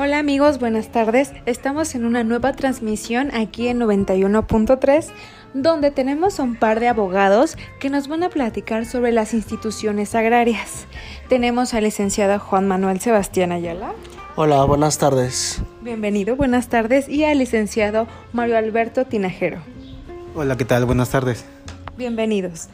Hola amigos, buenas tardes. Estamos en una nueva transmisión aquí en 91.3 donde tenemos a un par de abogados que nos van a platicar sobre las instituciones agrarias. Tenemos al licenciado Juan Manuel Sebastián Ayala. Hola, buenas tardes. Bienvenido, buenas tardes. Y al licenciado Mario Alberto Tinajero. Hola, ¿qué tal? Buenas tardes. Bienvenidos.